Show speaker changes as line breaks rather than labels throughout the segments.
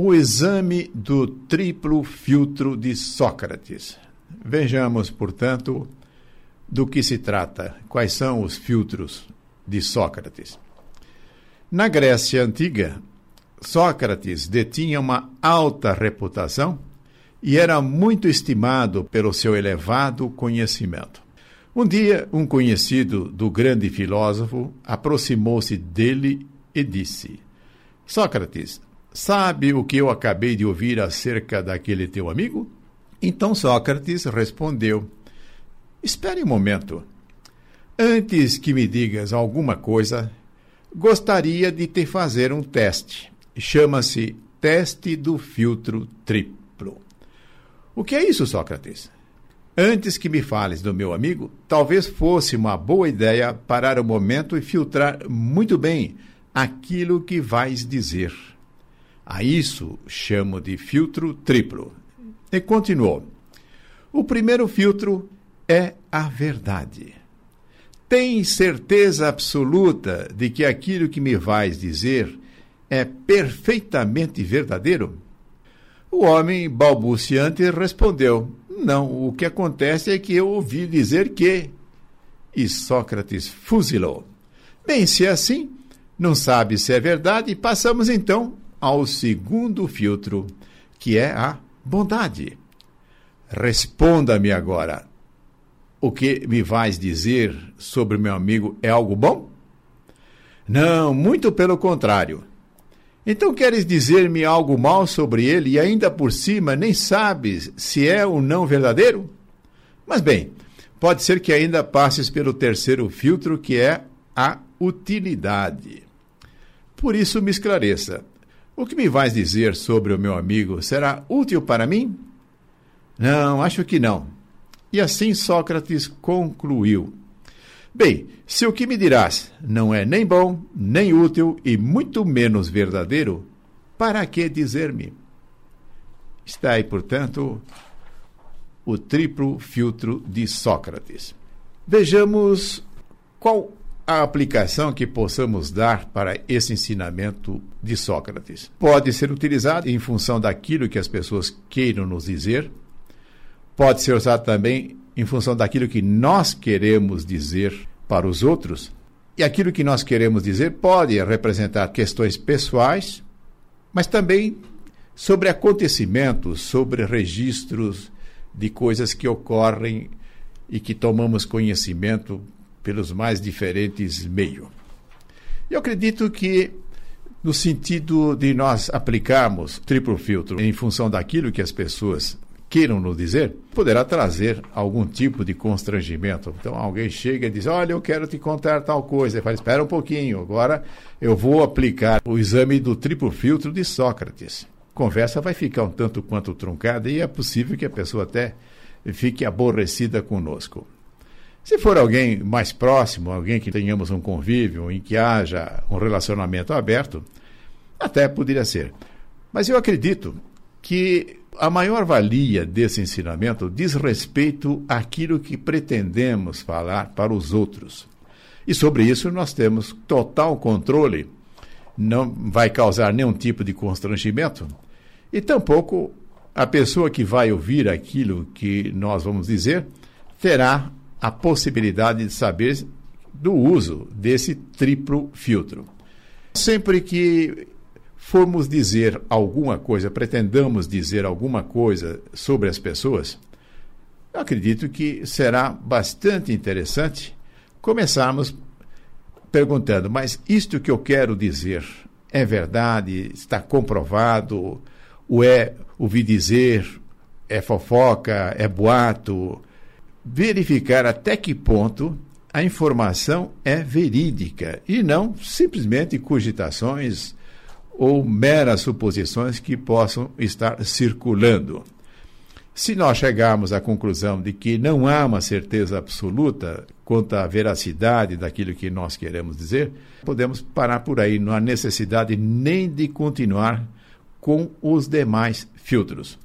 O exame do triplo filtro de Sócrates. Vejamos, portanto, do que se trata, quais são os filtros de Sócrates. Na Grécia Antiga, Sócrates detinha uma alta reputação e era muito estimado pelo seu elevado conhecimento. Um dia, um conhecido do grande filósofo aproximou-se dele e disse: Sócrates, sabe o que eu acabei de ouvir acerca daquele teu amigo? Então Sócrates respondeu: Espere um momento. Antes que me digas alguma coisa, gostaria de te fazer um teste. Chama-se teste do filtro triplo. O que é isso, Sócrates? Antes que me fales do meu amigo, talvez fosse uma boa ideia parar um momento e filtrar muito bem aquilo que vais dizer. A isso chamo de filtro triplo. E continuou: O primeiro filtro é a verdade. Tens certeza absoluta de que aquilo que me vais dizer é perfeitamente verdadeiro? O homem balbuciante respondeu: Não, o que acontece é que eu ouvi dizer que. E Sócrates fuzilou. Bem, se é assim, não sabe se é verdade, passamos então ao segundo filtro, que é a bondade. Responda-me agora. O que me vais dizer sobre meu amigo é algo bom? Não, muito pelo contrário. Então queres dizer-me algo mal sobre ele e ainda por cima nem sabes se é ou não verdadeiro? Mas bem, pode ser que ainda passes pelo terceiro filtro, que é a utilidade. Por isso me esclareça. O que me vais dizer sobre o meu amigo será útil para mim? Não, acho que não. E assim Sócrates concluiu: Bem, se o que me dirás não é nem bom, nem útil e muito menos verdadeiro, para que dizer-me? Está aí, portanto, o triplo filtro de Sócrates. Vejamos qual a aplicação que possamos dar para esse ensinamento de Sócrates. Pode ser utilizado em função daquilo que as pessoas queiram nos dizer, pode ser usado também em função daquilo que nós queremos dizer para os outros. E aquilo que nós queremos dizer pode representar questões pessoais, mas também sobre acontecimentos, sobre registros de coisas que ocorrem e que tomamos conhecimento pelos mais diferentes meios. Eu acredito que, no sentido de nós aplicarmos triplo filtro em função daquilo que as pessoas queiram nos dizer, poderá trazer algum tipo de constrangimento. Então alguém chega e diz: Olha, eu quero te contar tal coisa. Ele fala: Espera um pouquinho, agora eu vou aplicar o exame do triplo filtro de Sócrates. A conversa vai ficar um tanto quanto truncada e é possível que a pessoa até fique aborrecida conosco. Se for alguém mais próximo, alguém que tenhamos um convívio, em que haja um relacionamento aberto, até poderia ser. Mas eu acredito que a maior valia desse ensinamento diz respeito àquilo que pretendemos falar para os outros. E sobre isso nós temos total controle, não vai causar nenhum tipo de constrangimento, e tampouco a pessoa que vai ouvir aquilo que nós vamos dizer terá a possibilidade de saber do uso desse triplo filtro. Sempre que formos dizer alguma coisa, pretendamos dizer alguma coisa sobre as pessoas, acredito que será bastante interessante começarmos perguntando: mas isto que eu quero dizer é verdade? Está comprovado? Ou é ouvir dizer? É fofoca? É boato? Verificar até que ponto a informação é verídica e não simplesmente cogitações ou meras suposições que possam estar circulando. Se nós chegarmos à conclusão de que não há uma certeza absoluta quanto à veracidade daquilo que nós queremos dizer, podemos parar por aí, não há necessidade nem de continuar com os demais filtros.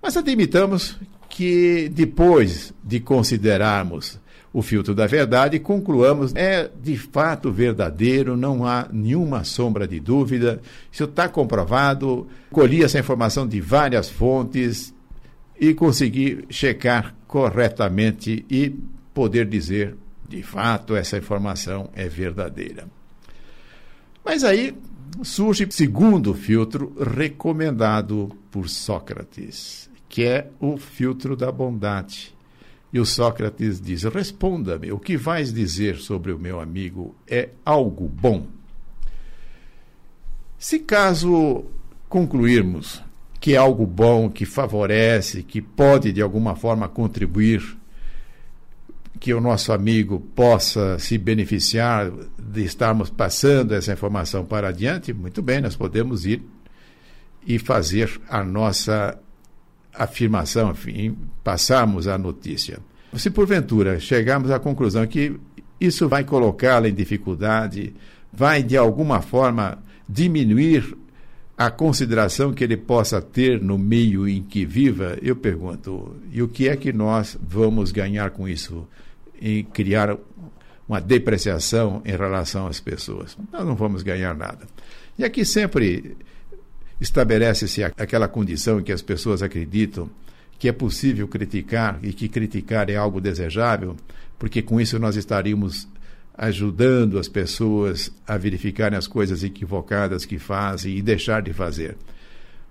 Mas admitamos que depois de considerarmos o filtro da verdade concluamos é de fato verdadeiro, não há nenhuma sombra de dúvida. Isso está comprovado. Colhi essa informação de várias fontes e consegui checar corretamente e poder dizer de fato essa informação é verdadeira. Mas aí surge o segundo filtro recomendado por Sócrates, que é o filtro da bondade. E o Sócrates diz: Responda-me, o que vais dizer sobre o meu amigo é algo bom? Se caso concluirmos que é algo bom, que favorece, que pode de alguma forma contribuir, que o nosso amigo possa se beneficiar de estarmos passando essa informação para adiante, muito bem, nós podemos ir e fazer a nossa afirmação, enfim, passarmos a notícia. Se porventura chegarmos à conclusão que isso vai colocá-la em dificuldade, vai de alguma forma diminuir a consideração que ele possa ter no meio em que viva, eu pergunto, e o que é que nós vamos ganhar com isso? Em criar uma depreciação em relação às pessoas. Nós não vamos ganhar nada. E aqui sempre estabelece-se aquela condição em que as pessoas acreditam que é possível criticar e que criticar é algo desejável, porque com isso nós estaríamos ajudando as pessoas a verificarem as coisas equivocadas que fazem e deixar de fazer.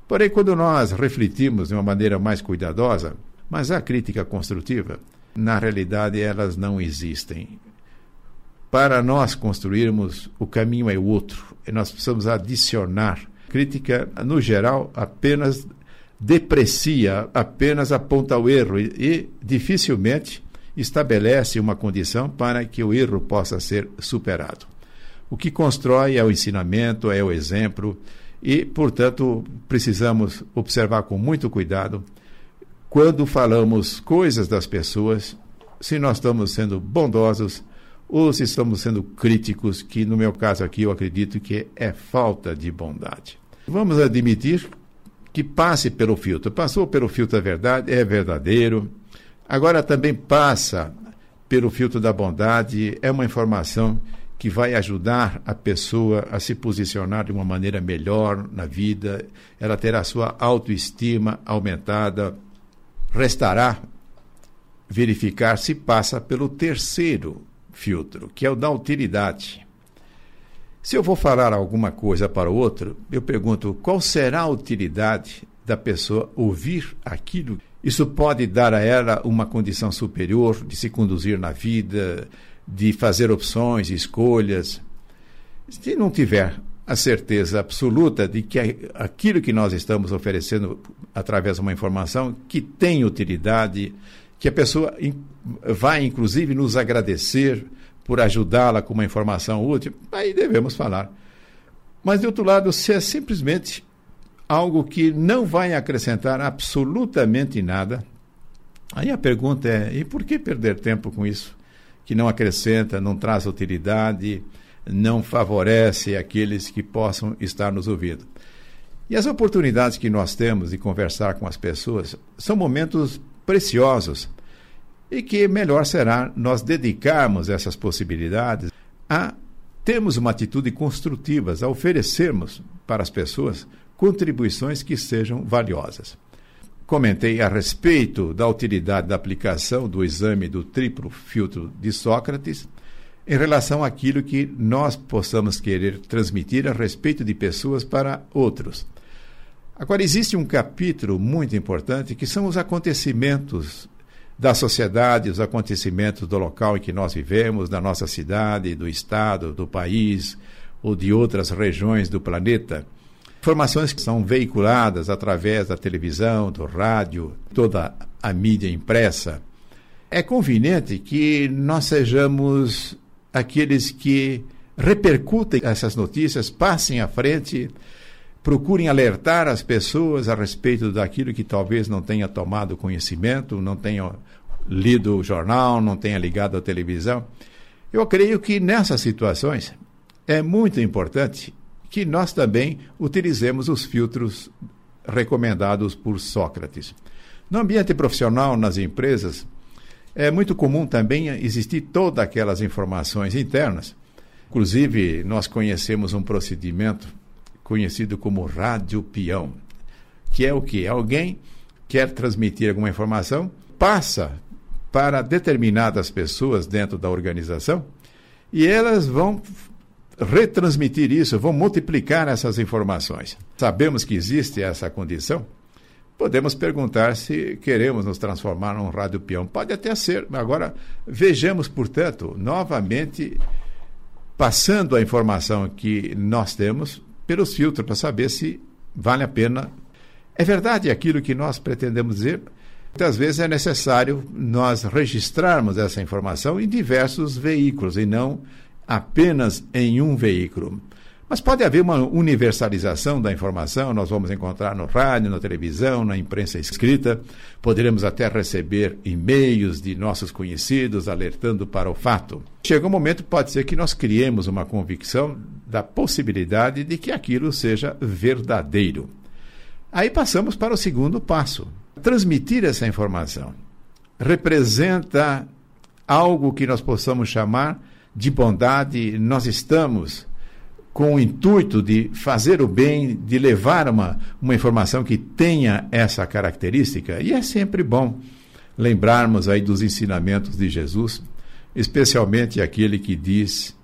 Porém, quando nós refletimos de uma maneira mais cuidadosa, mas a crítica construtiva, na realidade elas não existem. Para nós construirmos, o caminho é outro, e nós precisamos adicionar crítica, no geral, apenas deprecia, apenas aponta o erro e, e dificilmente estabelece uma condição para que o erro possa ser superado. O que constrói é o ensinamento, é o exemplo, e, portanto, precisamos observar com muito cuidado quando falamos coisas das pessoas, se nós estamos sendo bondosos ou se estamos sendo críticos, que no meu caso aqui eu acredito que é falta de bondade. Vamos admitir que passe pelo filtro. Passou pelo filtro da verdade, é verdadeiro. Agora também passa pelo filtro da bondade, é uma informação que vai ajudar a pessoa a se posicionar de uma maneira melhor na vida, ela terá sua autoestima aumentada. Restará verificar se passa pelo terceiro filtro, que é o da utilidade. Se eu vou falar alguma coisa para o outro, eu pergunto qual será a utilidade da pessoa ouvir aquilo. Isso pode dar a ela uma condição superior de se conduzir na vida, de fazer opções, escolhas. Se não tiver a certeza absoluta de que aquilo que nós estamos oferecendo através de uma informação que tem utilidade, que a pessoa vai inclusive nos agradecer por ajudá-la com uma informação útil, aí devemos falar. Mas, de outro lado, se é simplesmente algo que não vai acrescentar absolutamente nada, aí a pergunta é: e por que perder tempo com isso? Que não acrescenta, não traz utilidade, não favorece aqueles que possam estar nos ouvindo. E as oportunidades que nós temos de conversar com as pessoas são momentos preciosos e que melhor será nós dedicarmos essas possibilidades a termos uma atitude construtiva, a oferecermos para as pessoas contribuições que sejam valiosas. Comentei a respeito da utilidade da aplicação do exame do triplo filtro de Sócrates em relação àquilo que nós possamos querer transmitir a respeito de pessoas para outros. Agora, existe um capítulo muito importante que são os acontecimentos da sociedade, os acontecimentos do local em que nós vivemos, da nossa cidade, do estado, do país ou de outras regiões do planeta. Informações que são veiculadas através da televisão, do rádio, toda a mídia impressa. É conveniente que nós sejamos aqueles que repercutem essas notícias, passem à frente, procurem alertar as pessoas a respeito daquilo que talvez não tenha tomado conhecimento, não tenha lido o jornal, não tenha ligado a televisão. Eu creio que nessas situações é muito importante que nós também utilizemos os filtros recomendados por Sócrates. No ambiente profissional, nas empresas, É muito comum também existir todas aquelas informações internas. Inclusive, nós conhecemos um procedimento conhecido como rádio peão, que é o que? Alguém quer transmitir alguma informação, passa para determinadas pessoas dentro da organização e elas vão retransmitir isso, vão multiplicar essas informações. Sabemos que existe essa condição. Podemos perguntar se queremos nos transformar num rádio peão. Pode até ser. Agora, vejamos, portanto, novamente, passando a informação que nós temos pelos filtros para saber se vale a pena. É verdade aquilo que nós pretendemos dizer? Muitas vezes é necessário nós registrarmos essa informação em diversos veículos e não apenas em um veículo. Mas pode haver uma universalização da informação, nós vamos encontrar no rádio, na televisão, na imprensa escrita, poderemos até receber e-mails de nossos conhecidos alertando para o fato. Chega um momento, pode ser que nós criemos uma convicção da possibilidade de que aquilo seja verdadeiro. Aí passamos para o segundo passo. Transmitir essa informação representa algo que nós possamos chamar de bondade, nós estamos com o intuito de fazer o bem, de levar uma, uma informação que tenha essa característica. E é sempre bom lembrarmos aí dos ensinamentos de Jesus, especialmente aquele que diz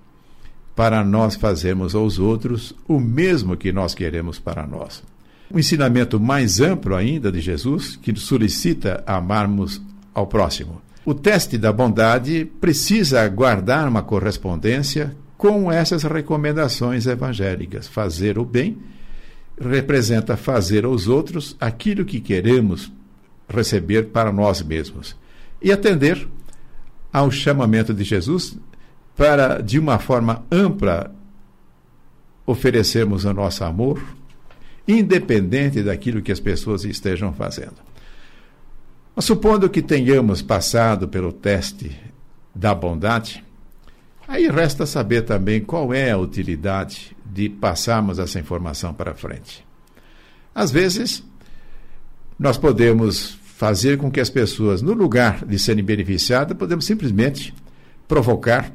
para nós fazermos aos outros o mesmo que nós queremos para nós. O ensinamento mais amplo ainda de Jesus, que solicita amarmos ao próximo. O teste da bondade precisa guardar uma correspondência com essas recomendações evangélicas. Fazer o bem representa fazer aos outros aquilo que queremos receber para nós mesmos. E atender ao chamamento de Jesus para, de uma forma ampla, oferecermos o nosso amor, independente daquilo que as pessoas estejam fazendo. Mas supondo que tenhamos passado pelo teste da bondade, aí resta saber também qual é a utilidade de passarmos essa informação para frente. Às vezes, nós podemos fazer com que as pessoas, no lugar de serem beneficiadas, podemos simplesmente provocar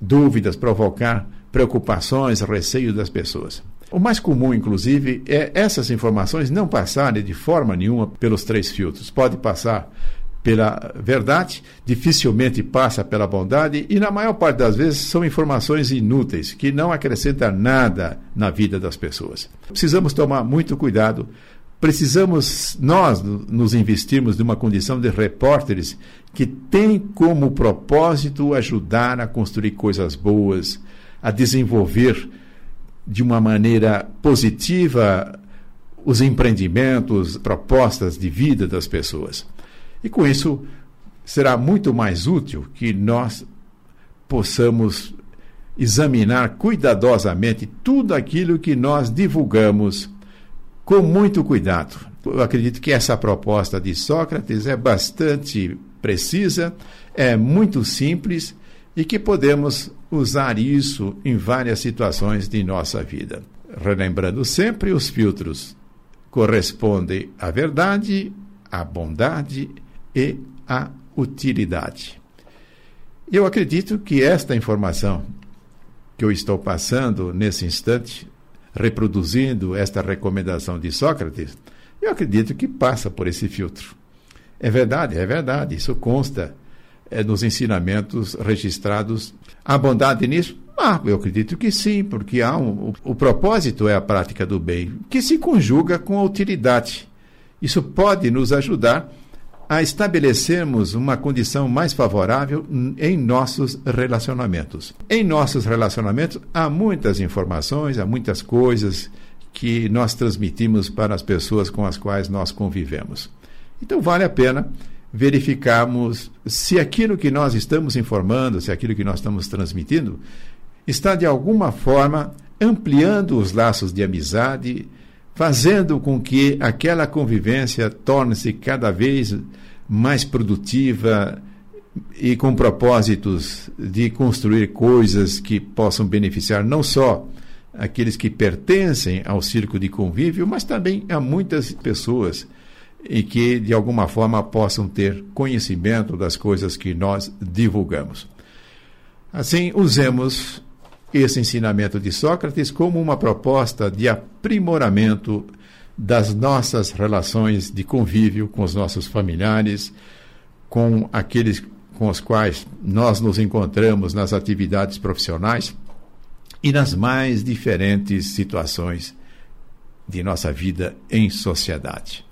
dúvidas, provocar preocupações, receios das pessoas. O mais comum, inclusive, é essas informações não passarem de forma nenhuma pelos três filtros. Pode passar pela verdade, dificilmente passa pela bondade e, na maior parte das vezes, são informações inúteis, que não acrescentam nada na vida das pessoas. Precisamos tomar muito cuidado. Precisamos, nós, nos investirmos numa condição de repórteres que tem como propósito ajudar a construir coisas boas, a desenvolver de uma maneira positiva os empreendimentos, propostas de vida das pessoas. E com isso, será muito mais útil que nós possamos examinar cuidadosamente tudo aquilo que nós divulgamos com muito cuidado. Eu acredito que essa proposta de Sócrates é bastante precisa, é muito simples e que podemos usar isso em várias situações de nossa vida. Relembrando sempre, os filtros correspondem à verdade, à bondade e à utilidade. Eu acredito que esta informação que eu estou passando nesse instante, reproduzindo esta recomendação de Sócrates, eu acredito que passa por esse filtro. É verdade, é verdade, isso consta é, nos ensinamentos registrados. Há bondade nisso? Ah, eu acredito que sim, porque há um, o, o propósito é a prática do bem, que se conjuga com a utilidade. Isso pode nos ajudar a estabelecermos uma condição mais favorável em nossos relacionamentos. Em nossos relacionamentos há muitas informações, há muitas coisas que nós transmitimos para as pessoas com as quais nós convivemos. Então vale a pena verificarmos se aquilo que nós estamos informando, se aquilo que nós estamos transmitindo, está de alguma forma ampliando os laços de amizade, fazendo com que aquela convivência torne-se cada vez mais produtiva e com propósitos de construir coisas que possam beneficiar não só aqueles que pertencem ao círculo de convívio, mas também a muitas pessoas e que, de alguma forma, possam ter conhecimento das coisas que nós divulgamos. Assim, usemos esse ensinamento de Sócrates como uma proposta de aprimoramento das nossas relações de convívio com os nossos familiares, com aqueles com os quais nós nos encontramos nas atividades profissionais e nas mais diferentes situações de nossa vida em sociedade.